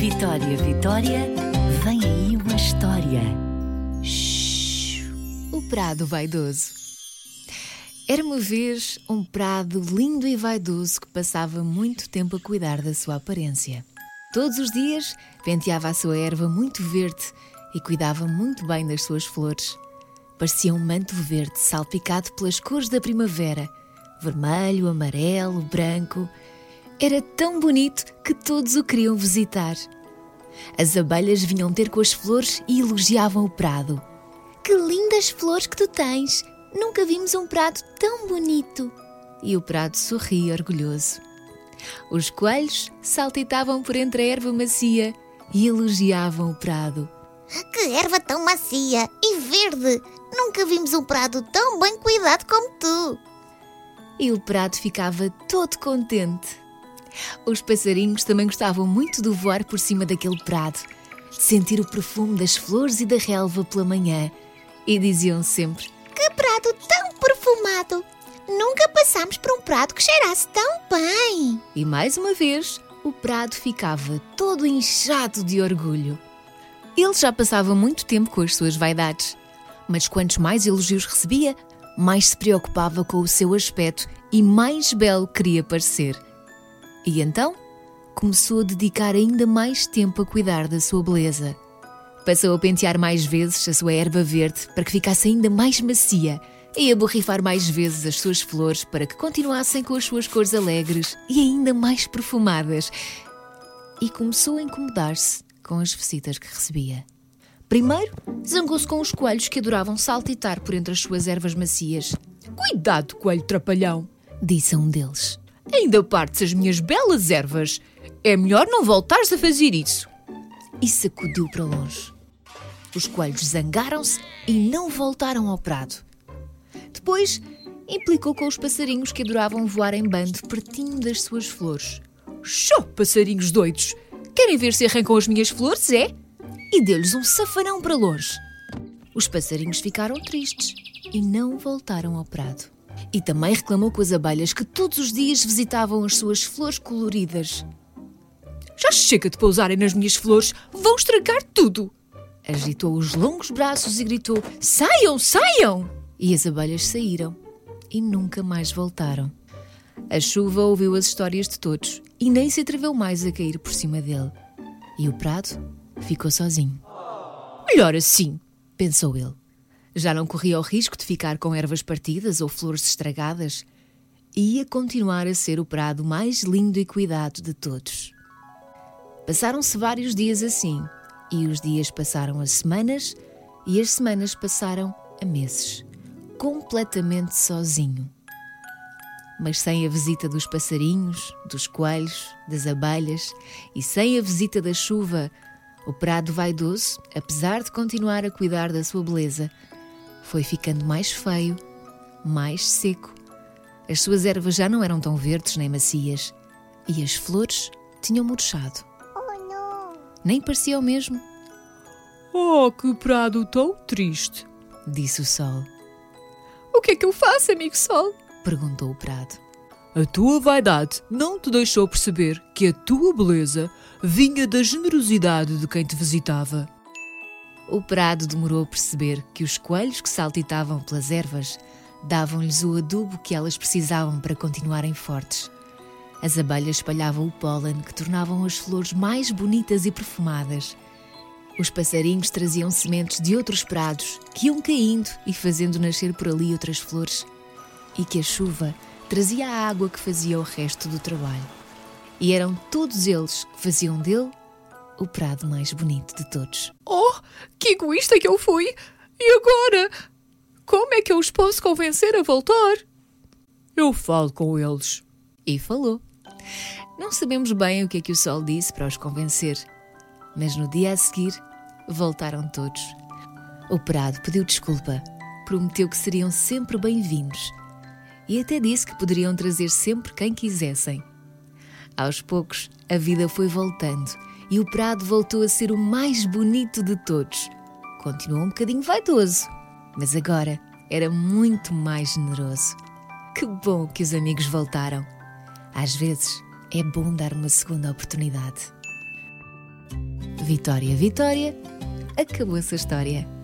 Vitória, Vitória, vem aí uma história. Shhh, o Prado Vaidoso. Era uma vez um prado lindo e vaidoso que passava muito tempo a cuidar da sua aparência. Todos os dias penteava a sua erva muito verde e cuidava muito bem das suas flores. Parecia um manto verde salpicado pelas cores da primavera: vermelho, amarelo, branco era tão bonito que todos o queriam visitar. As abelhas vinham ter com as flores e elogiavam o prado. Que lindas flores que tu tens! Nunca vimos um prado tão bonito! E o prado sorria orgulhoso. Os coelhos saltitavam por entre a erva macia e elogiavam o prado. Que erva tão macia e verde! Nunca vimos um prado tão bem cuidado como tu! E o prado ficava todo contente. Os passarinhos também gostavam muito de voar por cima daquele prado, de sentir o perfume das flores e da relva pela manhã, e diziam sempre: Que prado tão perfumado! Nunca passámos por um prado que cheirasse tão bem! E mais uma vez, o prado ficava todo inchado de orgulho. Ele já passava muito tempo com as suas vaidades, mas quantos mais elogios recebia, mais se preocupava com o seu aspecto e mais belo queria parecer. E então começou a dedicar ainda mais tempo a cuidar da sua beleza. Passou a pentear mais vezes a sua erva verde para que ficasse ainda mais macia e a borrifar mais vezes as suas flores para que continuassem com as suas cores alegres e ainda mais perfumadas. E começou a incomodar-se com as visitas que recebia. Primeiro, zangou-se com os coelhos que adoravam saltitar por entre as suas ervas macias. Cuidado, coelho trapalhão! disse a um deles. Ainda partes as minhas belas ervas. É melhor não voltares a fazer isso. E sacudiu para longe. Os coelhos zangaram-se e não voltaram ao prado. Depois, implicou com os passarinhos que adoravam voar em bando pertinho das suas flores. Show, passarinhos doidos! Querem ver se arrancam as minhas flores, é? E deu-lhes um safanão para longe. Os passarinhos ficaram tristes e não voltaram ao prado. E também reclamou com as abelhas que todos os dias visitavam as suas flores coloridas. Já chega de pousarem nas minhas flores, vão estragar tudo! Agitou os longos braços e gritou: Saiam, saiam! E as abelhas saíram e nunca mais voltaram. A chuva ouviu as histórias de todos e nem se atreveu mais a cair por cima dele. E o prado ficou sozinho. Melhor assim, pensou ele. Já não corria o risco de ficar com ervas partidas ou flores estragadas. E ia continuar a ser o prado mais lindo e cuidado de todos. Passaram-se vários dias assim, e os dias passaram a semanas, e as semanas passaram a meses, completamente sozinho. Mas sem a visita dos passarinhos, dos coelhos, das abelhas e sem a visita da chuva, o prado vaidoso, apesar de continuar a cuidar da sua beleza, foi ficando mais feio, mais seco. As suas ervas já não eram tão verdes nem macias e as flores tinham murchado. Oh, não! Nem parecia o mesmo. Oh, que prado tão triste! disse o sol. O que é que eu faço, amigo sol? perguntou o prado. A tua vaidade não te deixou perceber que a tua beleza vinha da generosidade de quem te visitava. O prado demorou a perceber que os coelhos que saltitavam pelas ervas davam-lhes o adubo que elas precisavam para continuarem fortes. As abelhas espalhavam o pólen que tornavam as flores mais bonitas e perfumadas. Os passarinhos traziam sementes de outros prados que iam caindo e fazendo nascer por ali outras flores. E que a chuva trazia a água que fazia o resto do trabalho. E eram todos eles que faziam dele o prado mais bonito de todos. Oh, que egoísta que eu fui! E agora? Como é que eu os posso convencer a voltar? Eu falo com eles. E falou. Não sabemos bem o que é que o sol disse para os convencer, mas no dia a seguir voltaram todos. O prado pediu desculpa, prometeu que seriam sempre bem-vindos e até disse que poderiam trazer sempre quem quisessem. Aos poucos, a vida foi voltando e o prado voltou a ser o mais bonito de todos. Continuou um bocadinho vaidoso, mas agora era muito mais generoso. Que bom que os amigos voltaram. Às vezes é bom dar uma segunda oportunidade. Vitória, Vitória, acabou essa história.